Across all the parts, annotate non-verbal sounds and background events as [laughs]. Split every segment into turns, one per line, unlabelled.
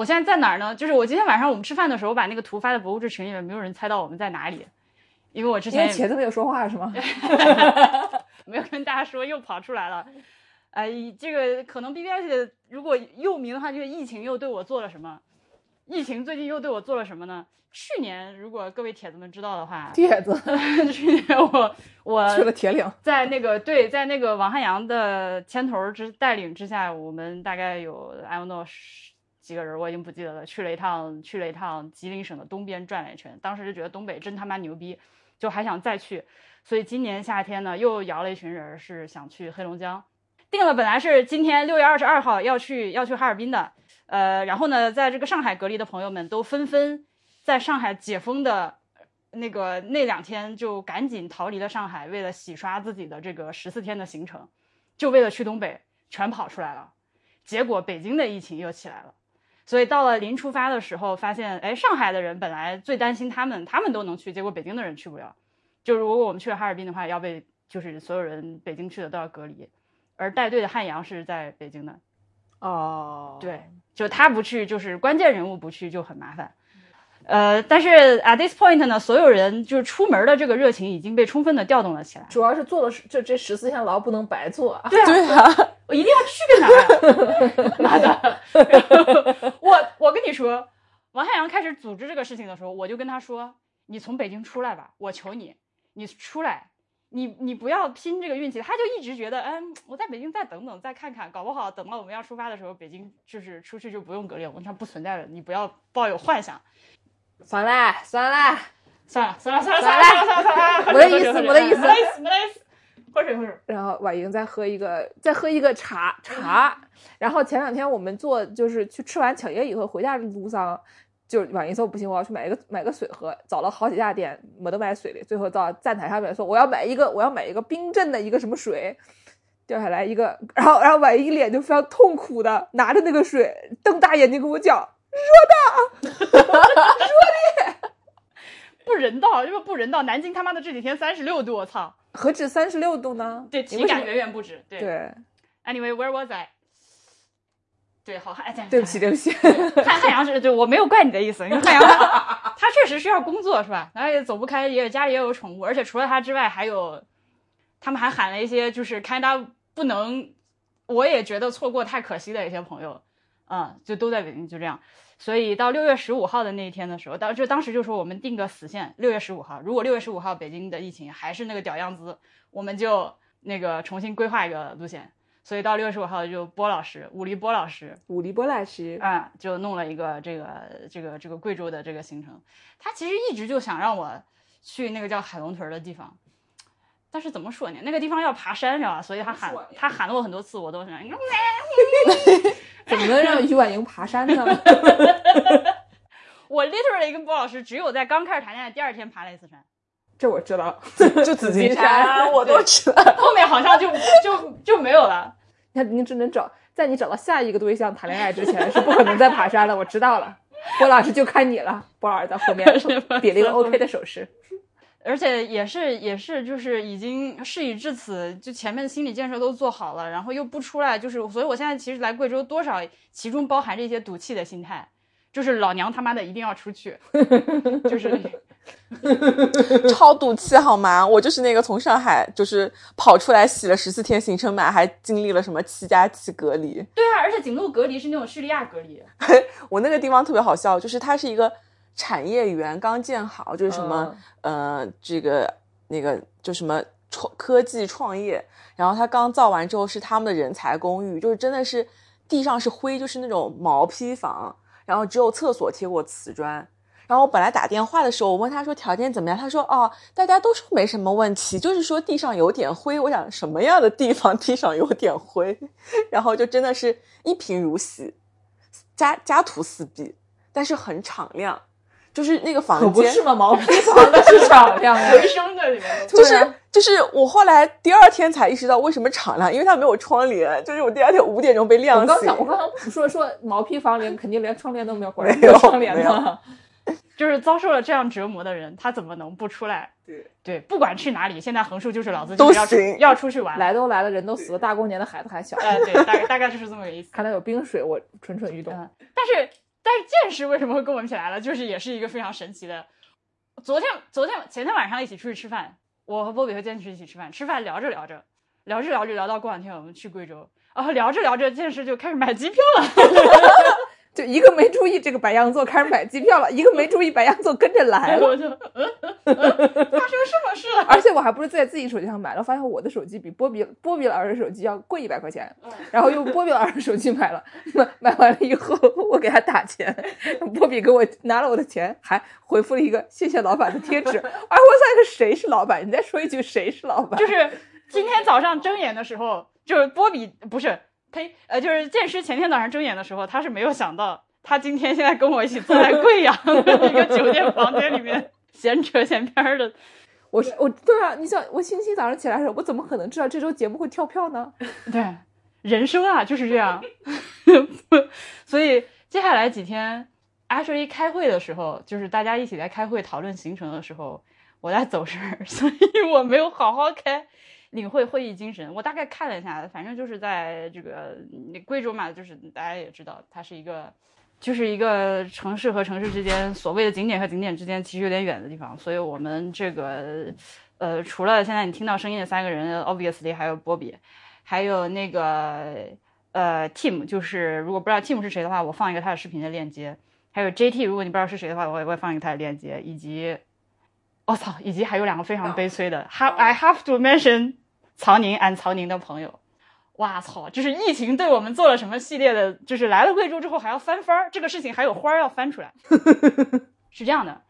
我现在在哪儿呢？就是我今天晚上我们吃饭的时候，我把那个图发在博物志群里面，没有人猜到我们在哪里，因为我之前
茄子没有说话是吗？[laughs]
没有跟大家说，又跑出来了。呃，这个可能 BBS 的如果又名的话，就是疫情又对我做了什么？疫情最近又对我做了什么呢？去年如果各位铁子们知道的话，
铁 [laughs] 子
去年我我
去了铁岭，
在那个对，在那个王汉阳的牵头之带领之下，我们大概有 I don't know 十几个人，我已经不记得了。去了一趟，去了一趟吉林省的东边转了一圈，当时就觉得东北真他妈牛逼，就还想再去。所以今年夏天呢，又摇了一群人，是想去黑龙江，定了本来是今天六月二十二号要去要去哈尔滨的，呃，然后呢，在这个上海隔离的朋友们都纷纷在上海解封的那个那两天就赶紧逃离了上海，为了洗刷自己的这个十四天的行程，就为了去东北，全跑出来了。结果北京的疫情又起来了，所以到了临出发的时候，发现哎，上海的人本来最担心他们，他们都能去，结果北京的人去不了。就如果我们去了哈尔滨的话，要被就是所有人北京去的都要隔离，而带队的汉阳是在北京的，
哦，
对，就他不去，就是关键人物不去就很麻烦。呃，但是 at this point 呢，所有人就是出门的这个热情已经被充分的调动了起来。
主要是做了这这十四天牢不能白做啊。
对啊，
对啊，
我一定要去个哪儿啊？[laughs] 妈的！[laughs] 我我跟你说，王汉阳开始组织这个事情的时候，我就跟他说：“你从北京出来吧，我求你，你出来，你你不要拼这个运气。”他就一直觉得，嗯，我在北京再等等，再看看，搞不好等到我们要出发的时候，北京就是出去就不用隔离了。我说不存在了，你不要抱有幻想。
算了算了，
算了算了算了算了。算了算了算了，
我的意思没的意思。
没的意思没的意思，喝水喝水。
然后婉莹再喝一个，再喝一个茶茶。然后前两天我们做就是去吃完抢爷以后回家的路上，就婉莹说不行，我要去买一个买个水喝，找了好几家店没得买水的，最后到站台上面说我要买一个我要买一个冰镇的一个什么水，掉下来一个，然后然后婉莹一脸就非常痛苦的拿着那个水，瞪大眼睛跟我讲
不人道，这个不人道！南京他妈的这几天三十六度，我操！
何止三十六度呢？
对，体感远远不止。对
对
，，Anyway，where was I？对，好汉，哎
对不起，对不起，
汉汉阳是，就我没有怪你的意思，因为汉阳他他确实是要工作，是吧？然后也走不开，也家里也有宠物，而且除了他之外，还有他们还喊了一些就是看他不能，我也觉得错过太可惜的一些朋友，嗯，就都在北京，就这样。所以到六月十五号的那一天的时候，当就当时就说我们定个死线，六月十五号。如果六月十五号北京的疫情还是那个屌样子，我们就那个重新规划一个路线。所以到六月十五号就波老师，武力波老师，
武力波老师，
啊、就弄了一个这个这个这个贵州的这个行程。他其实一直就想让我去那个叫海龙屯儿的地方，但是怎么说呢？那个地方要爬山，知道吧？所以他喊他喊了我很多次，我都想，[laughs]
怎么能让于婉莹爬山呢？[laughs]
我 literally 跟波老师只有在刚开始谈恋爱第二天爬了一次山，
这我知道。
就紫金 [laughs]
金山
山，我都知道。
后面好像就就就没有了。
那你只能找在你找到下一个对象谈恋爱之前，是不可能再爬山了。我知道了，波老师就看你了。波老师在后面 [laughs] 比了一个 OK 的手势。
而且也是也是就是已经事已至此，就前面的心理建设都做好了，然后又不出来，就是所以我现在其实来贵州多少其中包含着一些赌气的心态，就是老娘他妈的一定要出去，[laughs] 就是 [laughs]
超赌气好吗？我就是那个从上海就是跑出来洗了十四天行程码，还经历了什么七加七隔离。
对啊，而且景路隔离是那种叙利亚隔离，[laughs]
我那个地方特别好笑，就是它是一个产业园刚建好，就是什么、呃这个那个就什么创科技创业，然后他刚造完之后是他们的人才公寓，就是真的是地上是灰，就是那种毛坯房，然后只有厕所贴过瓷砖。然后我本来打电话的时候，我问他说条件怎么样，他说哦，大家都说没什么问题，就是说地上有点灰。我想什么样的地方地上有点灰？[laughs] 然后就真的是一贫如洗，家家徒四壁，但是很敞亮，就是那个房间
不是嘛，毛坯房的是敞亮呀。[laughs]
回声在里面。[laughs]
就是、就是我后来第二天才意识到为什么敞亮，因为它没有窗帘。就是我第二天五点钟被亮醒
我刚想，，我刚刚说说毛坯房里肯定连窗帘都没有，果然
没有
窗帘的。[laughs]
就是遭受了这样折磨的人，他怎么能不出来？
对
对，不管去哪里，现在横竖就是老子
都
就是要出要出去玩。
来都来了，人都死了，大过年的孩子还小，
呃，对，大概大概就是这么个意思。
看来有冰水，我蠢蠢欲动。
嗯但是，但是剑师为什么会跟我们一起来了？就是也是一个非常神奇的。昨天、昨天、前天晚上一起出去吃饭，我和波比和剑师一起吃饭，吃饭聊着聊着，聊着聊着聊到过两天我们去贵州，然后聊着聊着剑师就开始买机票了。[laughs]
就一个没注意这个白羊座开始买机票了，一个没注意白羊座跟着来了。[laughs]
我就嗯，
我还不是在自己手机上买了，发现我的手机比波比波比老师的手机要贵一百块钱，然后用波比老师的手机买了，买买完了以后我给他打钱，波比给我拿了我的钱，还回复了一个谢谢老板的贴纸。[laughs] 哎，我操，个谁是老板？你再说一句谁是老板？
就是今天早上睁眼的时候，就是波比不是。呸，呃，就是剑师前天早上睁眼的时候，他是没有想到，他今天现在跟我一起坐在贵阳的一个酒店房间里面 [laughs] 闲扯闲篇的。
我是我，对啊，你想我星期早上起来的时候，我怎么可能知道这周节目会跳票呢？[laughs]
对，人生啊就是这样。[laughs] 所以接下来几天，actually 开会的时候，就是大家一起来开会讨论行程的时候，我在走神，[laughs] 所以我没有好好开。领会会议精神，我大概看了一下，反正就是在这个贵州嘛，就是大家也知道，它是一个，就是一个城市和城市之间，所谓的景点和景点之间其实有点远的地方。所以我们这个，呃，除了现在你听到声音的三个人，obviously 还有波比，还有那个呃 Tim，就是如果不知道 Tim 是谁的话，我放一个他的视频的链接。还有 JT，如果你不知道是谁的话，我也会放一个他的链接，以及我操，以及还有两个非常悲催的，have I have to mention。曹宁，俺曹宁的朋友，哇操！就是疫情对我们做了什么系列的？就是来了贵州之后还要翻番儿，这个事情还有花儿要翻出来。[laughs] 是这样的，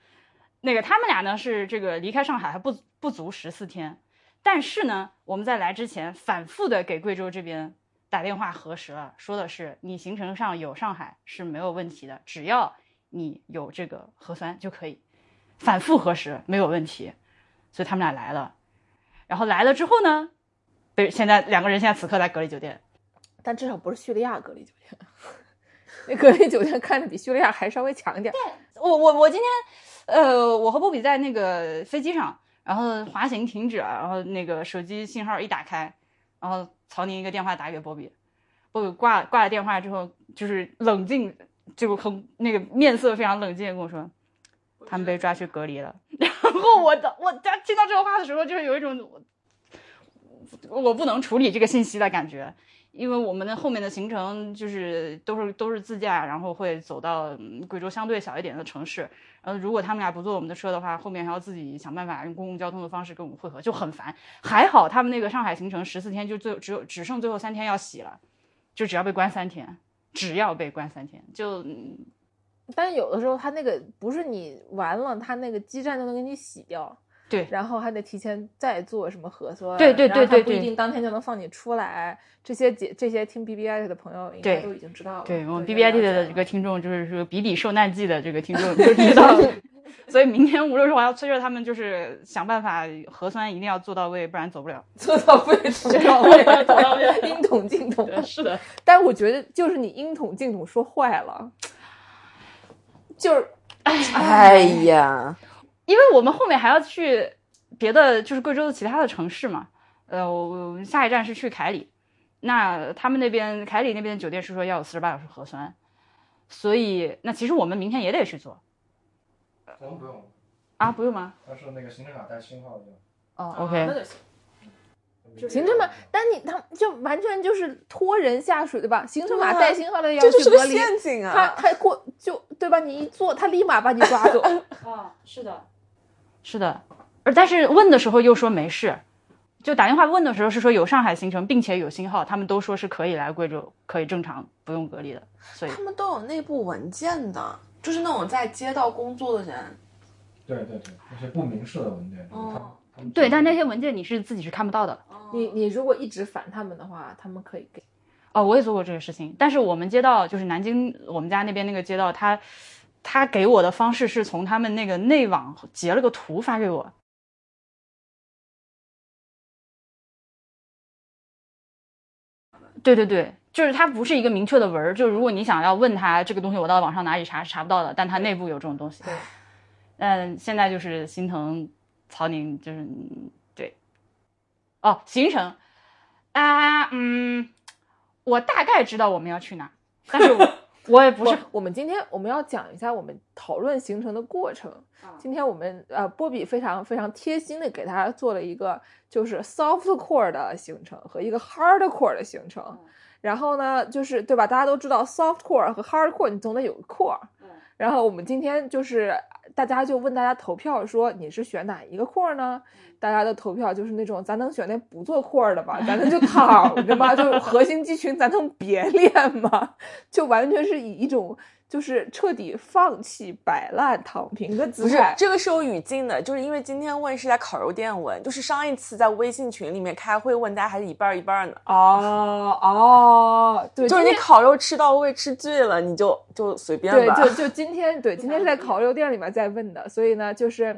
那个他们俩呢是这个离开上海还不不足十四天，但是呢，我们在来之前反复的给贵州这边打电话核实了，说的是你行程上有上海是没有问题的，只要你有这个核酸就可以，反复核实没有问题，所以他们俩来了，然后来了之后呢？对，现在两个人现在此刻在隔离酒店，
但至少不是叙利亚隔离酒店。[laughs] 那隔离酒店看着比叙利亚还稍微强一点。
对，我我我今天，呃，我和波比在那个飞机上，然后滑行停止了，然后那个手机信号一打开，然后曹宁一个电话打给波比，波比挂挂了电话之后，就是冷静，就很那个面色非常冷静的跟我说，他们被抓去隔离了。[laughs] 然后我的我在听到这个话的时候，就是有一种。我不能处理这个信息的感觉，因为我们的后面的行程就是都是都是自驾，然后会走到贵州相对小一点的城市。呃，如果他们俩不坐我们的车的话，后面还要自己想办法用公共交通的方式跟我们汇合，就很烦。还好他们那个上海行程十四天，就最只有只剩最后三天要洗了，就只要被关三天，只要被关三天就。
但有的时候他那个不是你完了，他那个基站就能给你洗掉。
对，
然后还得提前再做什么核酸，
对对对对，
不一定当天就能放你出来。这些姐这些听 B B I T 的朋友应该都已经知道了。
对我们 B B I T 的这个听众，就是说比比受难记的这个听众 [laughs] 就知道。[laughs] 所以明天无论如何要催着他们，就是想办法核酸一定要做到位，不然走不了。[laughs]
做到位，做到位，做到位，应统尽桶。
是的，
但我觉得就是你应统尽桶说坏了，就是，
哎呀。
因为我们后面还要去别的，就是贵州的其他的城市嘛。呃，我下一站是去凯里，那他们那边凯里那边的酒店是说要有四十八小时核酸，所以那其实我们明天也得去做。
我们不用
啊，不用吗？
他是那个行程卡带星号的。
哦，OK。
那就行。行程码，但你他就完全就是拖人下水，对吧？行程码带星号的要
这就是个陷阱啊！
他他过就对吧？你一做，他立马把你抓走。[laughs]
啊，是的。是的，而但是问的时候又说没事，就打电话问的时候是说有上海行程，并且有信号，他们都说是可以来贵州，可以正常不用隔离的。所以
他们都有内部文件的，就是那种在街道工作的人。
对对对，那些不明示的文件。
哦。对，但那些文件你是自己是看不到的。
你你如果一直烦他们的话，他们可以给。
哦，我也做过这个事情，但是我们街道就是南京我们家那边那个街道，他。他给我的方式是从他们那个内网截了个图发给我。对对对，就是它不是一个明确的文儿，就是如果你想要问他这个东西，我到网上哪里查是查不到的，但它内部有这种东西。
对，
嗯，现在就是心疼曹宁，就是对，哦，行程啊，嗯，我大概知道我们要去哪，但是我。我也不是，
我们今天我们要讲一下我们讨论形成的过程。
啊
今天我们呃，波比非常非常贴心的给大家做了一个就是 soft core 的形成和一个 hard core 的形成。然后呢，就是对吧？大家都知道 soft core 和 hard core，你总得有个 core。然后我们今天就是大家就问大家投票说你是选哪一个 core 呢？大家的投票就是那种咱能选那不做 core 的吧，[laughs] 咱能就躺着吧，就核心肌群咱能别练吗？就完全是以一种就是彻底放弃、摆烂、躺平的姿
不是
态。
这个是有语境的，就是因为今天问是在烤肉店问，就是上一次在微信群里面开会问，大家还是一半儿一半儿呢。
哦哦，对，
就是你烤肉吃到位、吃醉了，你就就随便吧对，
就就今天对，[laughs] 今天是在烤肉店里面在问的，所以呢，就是。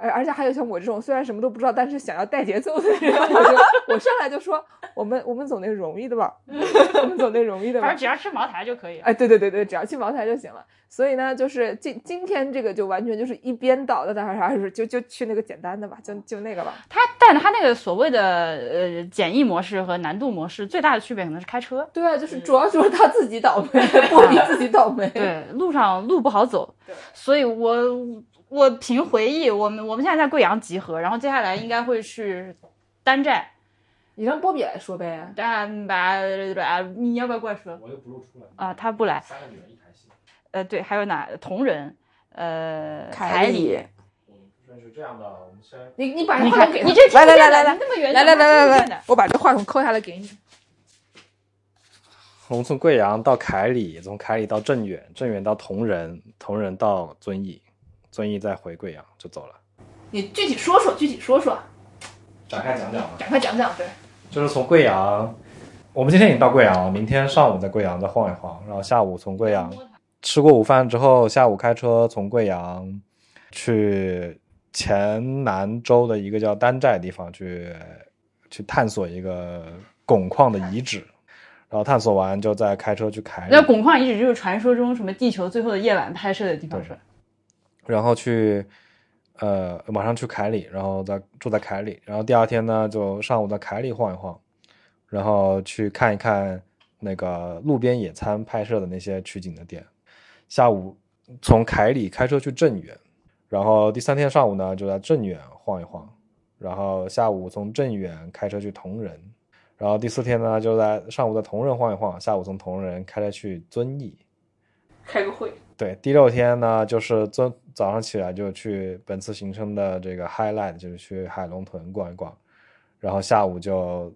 而而且还有像我这种虽然什么都不知道，但是想要带节奏的人，我就我上来就说，我们我们走那容易的吧，我们走那容易的吧
反正。只要吃茅台就可以。
哎，对对对对，只要去茅台就行了。所以呢，就是今今天这个就完全就是一边倒的，大家啥是就就去那个简单的吧，就就那个吧。
他，但他那个所谓的呃简易模式和难度模式最大的区别可能是开车。
对啊，就是主要就是他自己倒霉，[laughs] 波比自己倒霉。
对，路上路不好走，所以我我凭回忆，我们我们现在在贵阳集合，然后接下来应该会去丹寨。
你让波比来说呗。
丹吧，你要不要过来说？
我又不露出来
啊，他不来。
三个女人一台戏，
呃，对，还有哪同仁，呃，
凯
凯
里
我们顺序这样的，我们先
你你把话筒给他
你这
来来来来来
你那么远
来来来来来，我把这话筒抠下来给你。
我们从贵阳到凯里，从凯里到镇远，镇远到铜仁，铜仁到遵义，遵义再回贵阳就走了。
你具体说说，具体说说，
展开讲讲吧。
展开讲讲。对，
就是从贵阳，我们今天已经到贵阳了，明天上午在贵阳再晃一晃，然后下午从贵阳吃过午饭之后，下午开车从贵阳去黔南州的一个叫丹寨地方去去探索一个汞矿的遗址，然后探索完就再开车去凯里
那，汞矿遗址就是传说中什么地球最后的夜晚拍摄的地方，
对
是吧？
然后去呃马上去凯里，然后再住在凯里，然后第二天呢就上午在凯里晃一晃，然后去看一看那个路边野餐拍摄的那些取景的点，下午从凯里开车去镇远，然后第三天上午呢就在镇远晃一晃，然后下午从镇远开车去铜仁，然后第四天呢就在上午在铜仁晃一晃，下午从铜仁开车去遵义。
开个会。
对，第六天呢，就是早早上起来就去本次行程的这个 highlight，就是去海龙屯逛一逛，然后下午就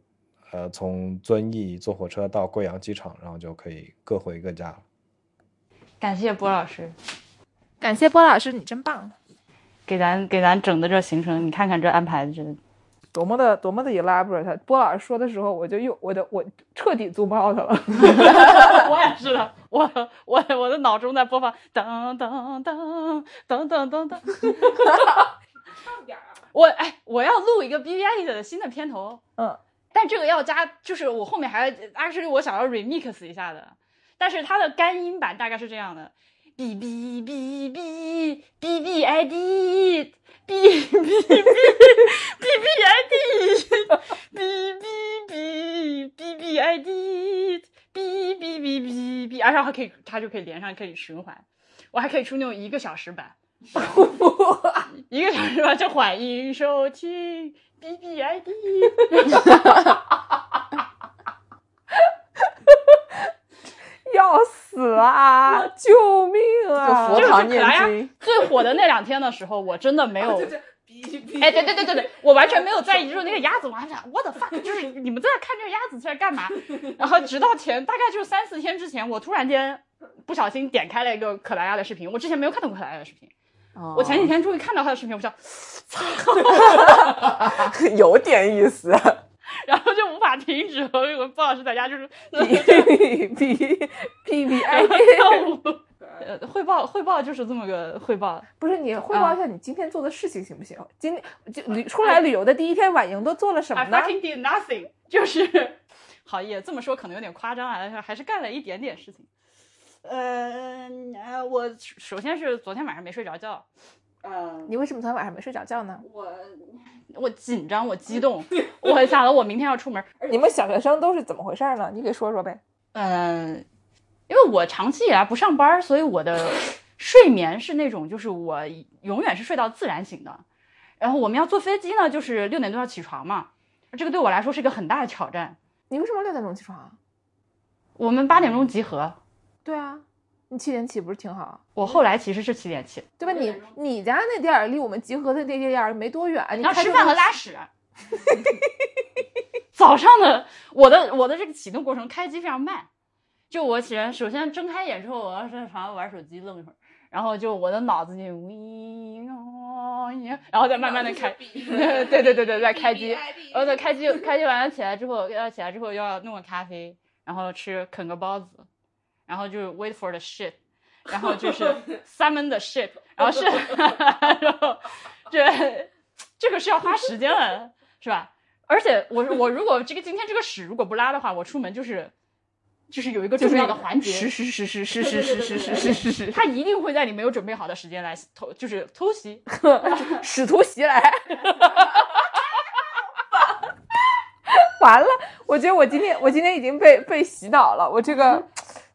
呃从遵义坐火车到贵阳机场，然后就可以各回各家了。
感谢波老师
感谢波老师，你真棒，
给咱给咱整的这行程，你看看这安排的这，
多么的多么的 elaborate。波老师说的时候，我就又我的我彻底 zoom out 了。[laughs]
我也是的，我我我的脑中在播放噔噔噔噔噔噔噔。[laughs] 我哎，我要录一个 B B I 的新的片头，
嗯，
但这个要加，就是我后面还，actually 我想要 remix 一下的，但是它的干音版大概是这样的：b b b b b b i d b b b b b i d b b b b b i d b b b b b，然后还可以，它就可以连上，可以循环。我还可以出那种一个小时版，一个小时版就欢迎收听 B B I D。
要死啊！[laughs] 救命
就
啊！
佛堂念
就是可爱呀
经，
最火的那两天的时候，我真的没有。[laughs]
就是
哎，对对对对对，我完全没有在意，就是那个鸭子，我还想我的 fuck，就是你们都在看这个鸭子在干嘛？[laughs] 然后直到前大概就是三四天之前，我突然间不小心点开了一个可莱亚的视频，我之前没有看到过可莱亚的视频，
哦
我前几天终于看到他的视频，我想，操
有点意思。
然后就无法停止，和我波老师在家就是
P P P P I
跳舞。[laughs] 呃，汇报汇报就是这么个汇报，
不是你汇报一下你今天做的事情行不行？今天就旅出来旅游的第一天，婉莹都做了什么
I
呢
？fucking did nothing，就是，好也这么说可能有点夸张啊，还是干了一点点事情。呃，呃我首先是昨天晚上没睡着觉，呃，
你为什么昨天晚上没睡着觉呢？
我我紧张，我激动，[laughs] 我想了我明天要出门，
你们小学生都是怎么回事呢？你给说说呗。
嗯、因为我长期以来不上班，所以我的睡眠是那种就是我永远是睡到自然醒的。然后我们要坐飞机呢，就是六点多要起床嘛，这个对我来说是一个很大的挑战。
你为什么六点钟起床啊？
我们八点钟集合，
对啊，你七点起不是挺好？
我后来其实是七点起，
对吧？你你家那地儿离我们集合的那地儿没多远，你
要吃饭和拉屎。[laughs] 早上的我的我的这个启动过程开机非常慢，就我起来首先睁开眼之后，我要在床上玩手机愣一会儿，然后就我的脑子就喂哦呀，然后再慢慢的开，[laughs] 对对对对，再开机，然后再开机开机完了起来之后，要起来之后要弄个咖啡，然后吃啃个包子，然后就是 wait for the shit，然后就是 summon the shit，然后是，然后这这个是要花时间的，是吧？而且我我如果这个今天这个屎如果不拉的话，我出门就是就是有一个重要的环节，
是是是是是是是是是是是是，
他一定会在你没有准备好的时间来偷，就是偷袭。[laughs]
使徒袭来。[laughs] 完了，我觉得我今天我今天已经被被洗脑了，我这个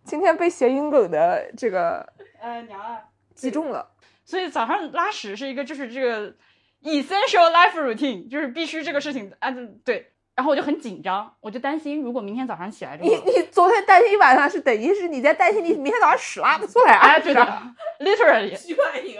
今天被谐音梗的这个
呃，娘啊！
击中了。
所以早上拉屎是一个就是这个 essential life routine，就是必须这个事情啊对。然后我就很紧张，我就担心如果明天早上起来之后，
你你昨天担心一晚上是等于是你在担心你明天早上屎拉不出来啊？[laughs]
哎，对的，literally，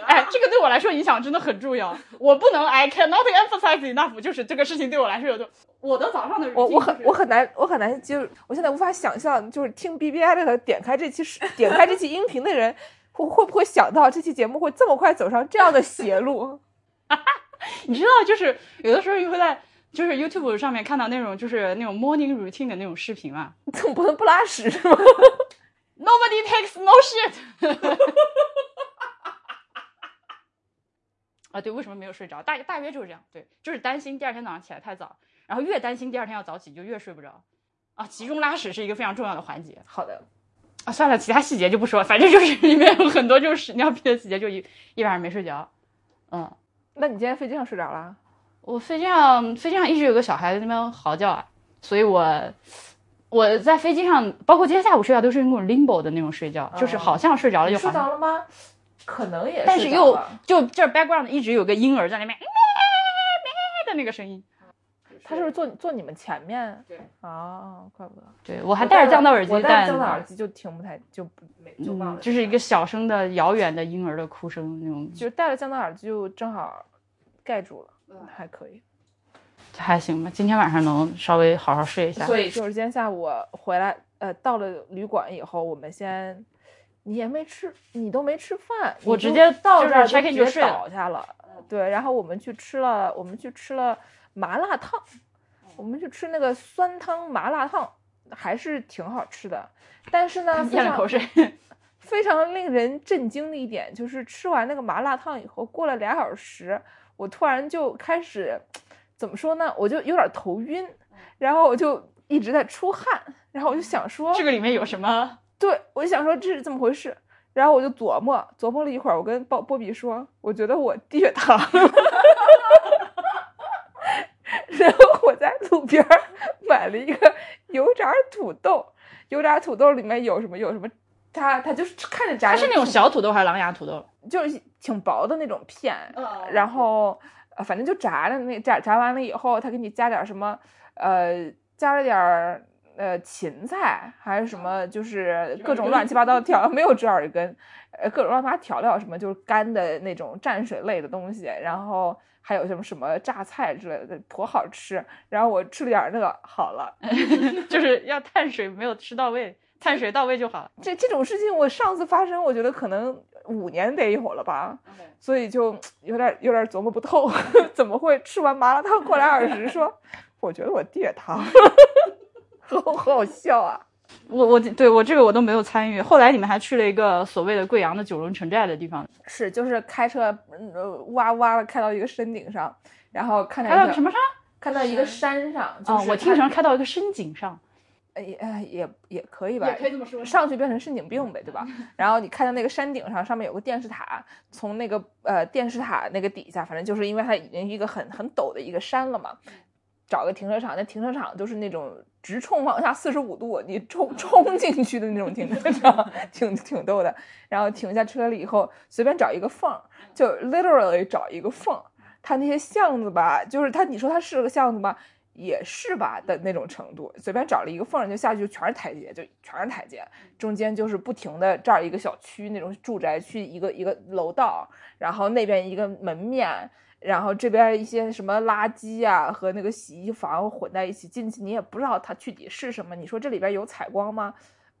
哎，这个对我来说影响真的很重要，我不能 I cannot emphasize enough，就是这个事情对我来说有多，我的早上的
我我很我很难我很难就是我现在无法想象，就是听 B B I 的点开这期视点开这期音频的人会会不会想到这期节目会这么快走上这样的邪路？[laughs]
你知道，就是有的时候你会在就是 YouTube 上面看到那种就是那种 morning routine 的那种视频嘛
总 [laughs] 不能不拉屎是吗
？，Nobody takes no shit。[laughs] 啊，对，为什么没有睡着？大大约就是这样，对，就是担心第二天早上起来太早，然后越担心第二天要早起，就越睡不着。啊，集中拉屎是一个非常重要的环节
好的，
啊。算了，其他细节就不说了，反正就是 [laughs] 里面有很多就是屎尿屁的细节，就一一晚上没睡着。嗯，
那你今天飞机上睡着了？
我飞机上飞机上一直有个小孩在那边嚎叫啊，所以我我在飞机上，包括今天下午睡觉都是那种 limbo 的那种睡觉，就是好像睡着了
就睡
又好像
着了吗？可能也
但是又就这 background 一直有个婴儿在那边咩 [laughs] 咩的那个声音。
他是不是坐坐你们前面？
对，
啊，怪不得。
对我还戴着降噪耳机
我，戴降噪耳机就听不太就不没就忘
嗯，
了。
就是一个小声的遥远的婴儿的哭声那种，
就戴了降噪耳机就正好盖住了，还可以。
还行吧。今天晚上能稍微好好睡一下。
所以就是今天下午回来，呃，到了旅馆以后，我们先，你也没吃，你都没吃饭，
我直接
到这儿
check in
直接
就睡
倒下了。对，然后我们去吃了，我们去吃了麻辣烫，我们去吃那个酸汤麻辣烫，还是挺好吃的。但是呢，[laughs] 非常
咽口水。[laughs]
非常令人震惊的一点就是，吃完那个麻辣烫以后，过了俩小时，我突然就开始怎么说呢？我就有点头晕，然后我就一直在出汗，然后我就想说，
这个里面有什么？
对我就想说这是怎么回事？然后我就琢磨琢磨了一会儿，我跟波波比说，我觉得我低血糖了。[laughs] 然后我在路边儿 [laughs] 买了一个油炸土豆，油炸土豆里面有什么有什么，它它就是看着炸，
它是那种小土豆还是狼牙土豆？[laughs]
就是挺薄的那种片，
嗯
然后呃反正就炸的那炸炸完了以后，他给你加点什么呃加了点儿呃芹菜还是什么，就是各种乱七八糟的调料，没有折耳根，呃各种乱七八调料什么就是干的那种蘸水类的东西，然后还有什么什么榨菜之类的，颇好吃。然后我吃了点儿那个好了，[laughs]
就是要碳水没有吃到位，碳水到位就好了。
这这种事情我上次发生，我觉得可能五年得有了吧。所以就 [tsk] 有点有点琢磨不透，[laughs] 怎么会吃完麻辣烫过来二十说，[laughs] 我觉得我低血糖，好好笑啊！
我我对我这个我都没有参与。后来你们还去了一个所谓的贵阳的九龙城寨的地方，
是，就是开车嗯呃哇哇的开到一个山顶上，然后看到一个
开到什么山？
看到一个山上，就
啊，
是
我听
它
成开到一个山景上，
呃也呃也也可以吧，也可以
这么说
上去变成神经病呗，对吧？然后你看到那个山顶上，上面有个电视塔，从那个呃电视塔那个底下，反正就是因为它已经一个很很陡的一个山了嘛，找个停车场，那停车场都是那种直冲往下四十五度，你冲冲 [laughs] 进去的那种停车场，挺挺逗的。然后停下车了以后，随便找一个缝，就 literally 找一个缝。它那些巷子吧，就是它，你说它是个巷子吗？也是吧的那种程度，随便找了一个缝就下去，就全是台阶，就全是台阶，中间就是不停的这儿一个小区那种住宅区，一个一个楼道，然后那边一个门面，然后这边一些什么垃圾啊和那个洗衣房混在一起，进去你也不知道它具体是什么。你说这里边有采光吗？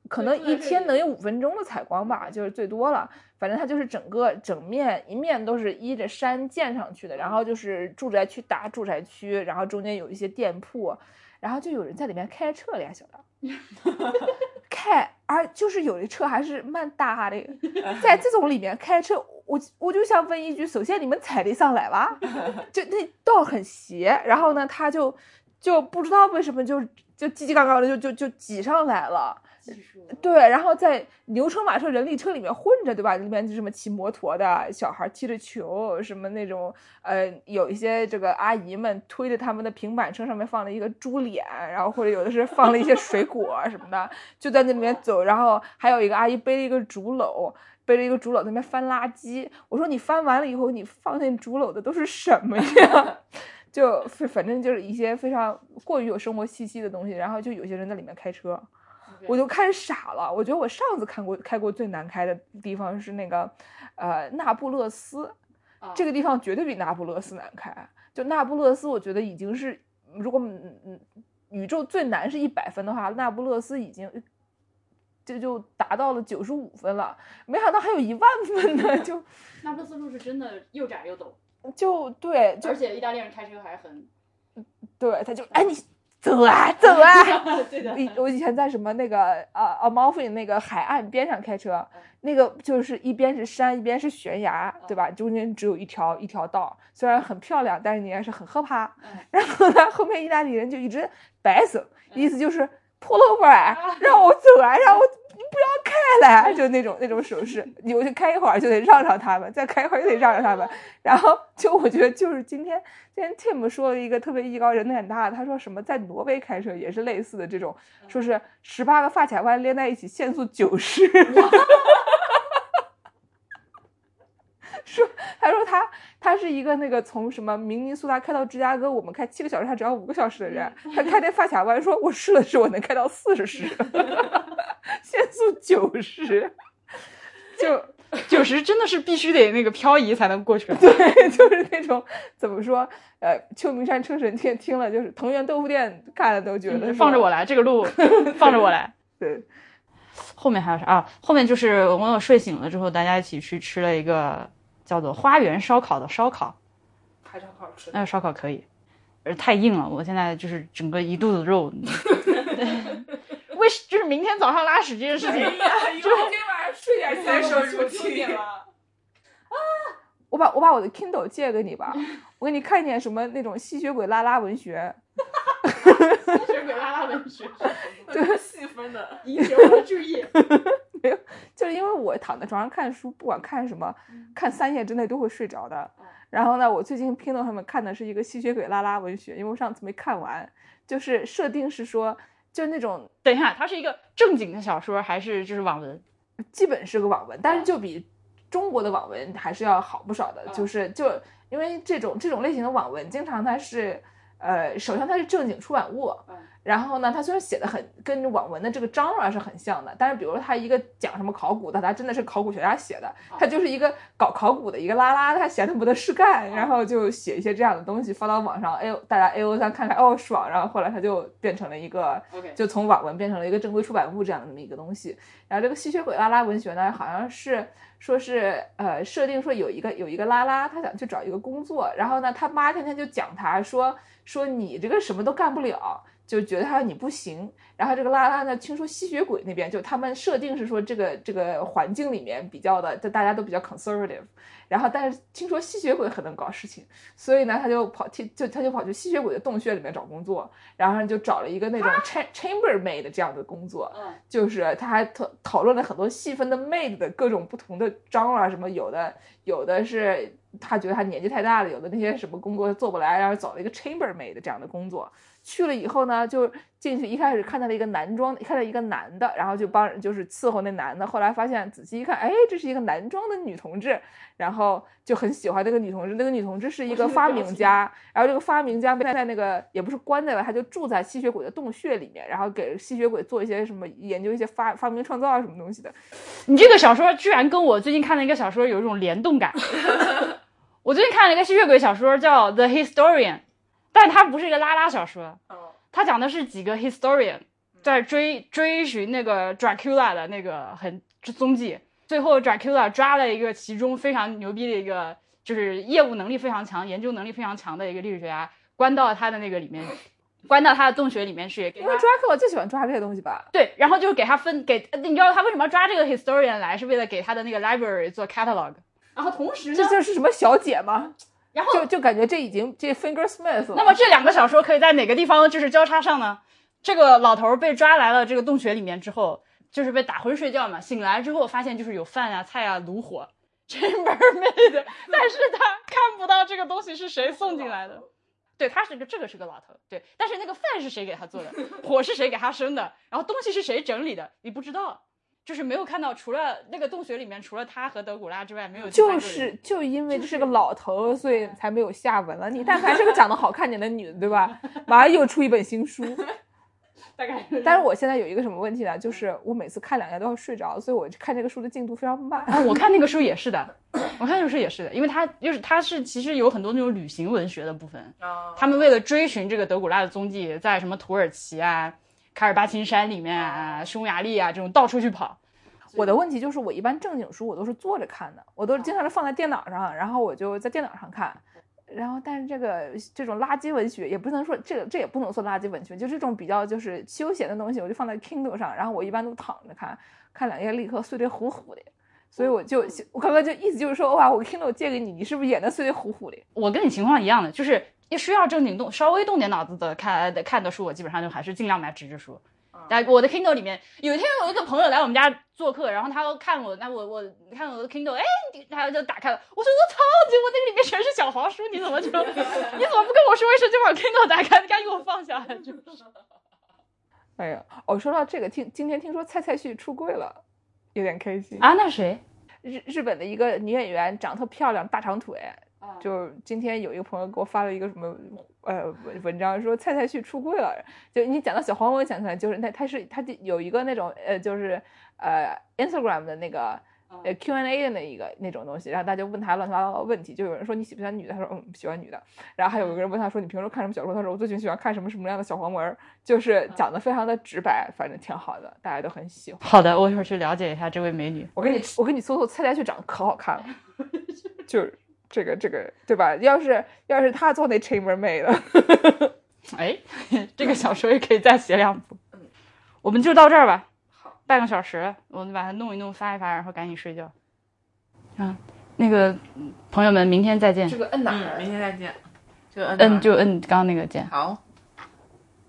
可能一天能有五分钟的采光吧，就是最多了。反正它就是整个整面一面都是依着山建上去的，然后就是住宅区打住宅区，然后中间有一些店铺，然后就有人在里面开车了呀，小的 [laughs] 开，而就是有的车还是蛮大的，[laughs] 在这种里面开车，我我就想问一句，首先你们踩得上来吧？[laughs] 就那道很斜，然后呢，他就就不知道为什么就就叽叽嘎嘎的就就就挤上来了。对，然后在牛车马车人力车里面混着，对吧？里面就什么骑摩托的小孩踢着球，什么那种呃，有一些这个阿姨们推着他们的平板车，上面放了一个猪脸，然后或者有的是放了一些水果什么的，就在那里面走。然后还有一个阿姨背了一个竹篓，背着一个竹篓在那边翻垃圾。我说你翻完了以后，你放进竹篓的都是什么呀？[laughs] 就反正就是一些非常过于有生活气息的东西。然后就有些人在里面开车。我就开始傻了，我觉得我上次看过开过最难开的地方是那个，呃，那不勒斯，这个地方绝对比那不勒斯难开。就那不勒斯，我觉得已经是如果嗯嗯宇宙最难是一百分的话，那不勒斯已经这就达到了九十五分了。没想到还有一万分呢，[laughs] 就
那不勒斯路是真的又窄又陡，
就对，
而且意大利人开车还很，
对，他就哎你。走啊走啊！
对的，
我以前在什么那个呃阿毛菲那个海岸边上开车，那个就是一边是山一边是悬崖，对吧？中间只有一条一条道，虽然很漂亮，但是你还是很害怕。然后呢，后面意大利人就一直摆手，意思就是 pull over，让我走啊，让我你。不要开来，就那种那种手势，你我就开一会儿就得让让他们，再开一会儿又得让让他们，[laughs] 然后就我觉得就是今天今天 Tim 说了一个特别艺高人胆大的，他说什么在挪威开车也是类似的这种，说是十八个发卡弯连在一起限速九十，[laughs] 说他说他他是一个那个从什么明尼苏达开到芝加哥，我们开七个小时，他只要五个小时的人，他开那发卡弯，说我试了试，我能开到四十。[laughs] 限速九十，就 [laughs]
九十真的是必须得那个漂移才能过去。[laughs]
对，就是那种怎么说？呃，秋名山车神听听了，就是藤原豆腐店看了都觉得
放着我来，这个路放着我来。
对，
后面还有啥啊？后面就是我我睡醒了之后，大家一起去吃了一个叫做花园烧烤的烧烤，
还是很好吃。
那个烧烤可以，而太硬了，我现在就是整个一肚子肉。[laughs] 为就是明天早上拉屎这件事情，[laughs] 就是
今天晚上睡点前手就听了。啊！我把我把我的 Kindle 借给你吧，我给你看一点什么那种吸血鬼拉拉文学。
吸血鬼拉拉文学，[laughs]
对，
细分的，
引起我的注意。
没有，就是因为我躺在床上看书，不管看什么，看三页之内都会睡着的。然后呢，我最近 Kindle 上面看的是一个吸血鬼拉拉文学，因为我上次没看完，就是设定是说。就那种，
等一下，它是一个正经的小说还是就是网文？
基本是个网文，但是就比中国的网文还是要好不少的。就是就因为这种这种类型的网文，经常它是，呃，首先它是正经出版物。然后呢，他虽然写的很跟网文的这个 genre 是很像的，但是比如他一个讲什么考古的，他真的是考古学家写的，他就是一个搞考古的一个拉拉，他闲的没得事干，然后就写一些这样的东西发到网上，哎呦，大家 A O 三看看，哦爽，然后后来他就变成了一个，就从网文变成了一个正规出版物这样的这么一个东西。然后这个吸血鬼拉拉文学呢，好像是说是呃设定说有一个有一个拉拉，他想去找一个工作，然后呢他妈天天就讲他说说你这个什么都干不了。就觉得他你不行。然后这个拉拉呢，听说吸血鬼那边就他们设定是说这个这个环境里面比较的，就大家都比较 conservative。然后但是听说吸血鬼很能搞事情，所以呢他就跑去就他就跑去吸血鬼的洞穴里面找工作，然后就找了一个那种 cha chambermaid 这样的工作。
嗯
就是他还讨讨论了很多细分的 maid 的各种不同的章啊，什么有的有的是他觉得他年纪太大了，有的那些什么工作做不来，然后找了一个 chambermaid 这样的工作。去了以后呢，就进去一开始看到了一个男装，看到一个男的，然后就帮就是伺候那男的。后来发现仔细一看，哎，这是一个男装的女同志，然后就很喜欢那个女同志。那个女同志是一个发明家，然后这个发明家被在那个也不是关在了，他就住在吸血鬼的洞穴里面，然后给吸血鬼做一些什么研究一些发发明创造啊什么东西的。
你这个小说居然跟我最近看的一个小说有一种联动感。[laughs] 我最近看了一个吸血鬼小说叫《The Historian》，但它不是一个拉拉小说，它讲的是几个 historian 在追追寻那个 Dracula 的那个很踪迹，最后 Dracula 抓了一个其中非常牛逼的一个，就是业务能力非常强、研究能力非常强的一个历史学家，关到他的那个里面，关到他的洞穴里面去，
因为 Dracula 最喜欢抓这些东西吧？
对，然后就是给他分给，你知道他为什么要抓这个 historian 来，是为了给他的那个 library 做 catalog。然后同时呢
这，就是什么小姐吗？
然后
就就感觉这已经这 Fingersmith 了。
那么这两个小说可以在哪个地方就是交叉上呢？这个老头儿被抓来了这个洞穴里面之后，就是被打昏睡觉嘛，醒来之后发现就是有饭啊、菜啊、炉火 [laughs] 但是他看不到这个东西是谁送进来的。对，他是个这个是个老头，对，但是那个饭是谁给他做的，[laughs] 火是谁给他生的，然后东西是谁整理的，你不知道，就是没有看到，除了那个洞穴里面除了他和德古拉之外，没有其他
就是就因为这是个老头，所以才没有下文了。你但凡是个长得好看点的女的，对吧？马上又出一本新书。[laughs]
大概
但是我现在有一个什么问题呢？就是我每次看两页都要睡着，所以我看这个书的进度非常慢。
啊，我看那个书也是的，我看那个书也是的，因为它就是它是其实有很多那种旅行文学的部分，他们为了追寻这个德古拉的踪迹，在什么土耳其啊、卡尔巴琴山里面啊、匈牙利啊这种到处去跑。
我的问题就是，我一般正经书我都是坐着看的，我都经常是放在电脑上，然后我就在电脑上看。然后，但是这个这种垃圾文学也不能说这个，这也不能说垃圾文学，就这种比较就是休闲的东西，我就放在 Kindle 上，然后我一般都躺着看，看两页立刻碎得糊糊的。所以我就我刚刚就意思就是说，哇，我 Kindle 借给你，你是不是也能睡得糊糊的？
我跟你情况一样的，就是一需要正经动、稍微动点脑子的看的看的书，我基本上就还是尽量买纸质书。但我的 Kindle 里面，有一天有一个朋友来我们家做客，然后他看我，那我我看我的 Kindle，哎，他就打开了，我说我操，结果那个里面全是小黄书，你怎么就 [laughs] 你怎么不跟我说一声就把 Kindle 打开，赶紧给我放下来？就是 [laughs]
哎呀，哦，说到这个，听今天听说蔡蔡旭出柜了，有点开心。
啊，那谁？
日日本的一个女演员，长得特漂亮，大长腿。就今天有一个朋友给我发了一个什么呃文文章，说蔡蔡旭出柜了。就你讲到小黄，我想起来，就是那他是他有一个那种呃，就是呃 Instagram 的那个呃 Q&A 的那一个那种东西，然后大家问他乱七八糟的问题，就有人说你喜不喜欢女的，他说嗯喜欢女的，然后还有一个人问他说你平时看什么小说，他说我最近喜欢看什么什么样的小黄文，就是讲的非常的直白，反正挺好的，大家都很喜欢。
好的，我一会儿去了解一下这位美女。
我给你我给你搜搜蔡蔡旭长得可好看了，[laughs] 就是。这个这个对吧？要是要是他做那 chambermaid 的，[laughs]
哎，这个小说也可以再写两部。我们就到这儿吧，
好，
半个小时，我们把它弄一弄，发一发，然后赶紧睡觉。啊，那个朋友们，明天再见。
这个摁哪儿？
明天再见。就摁
摁就摁刚刚那个键。
好。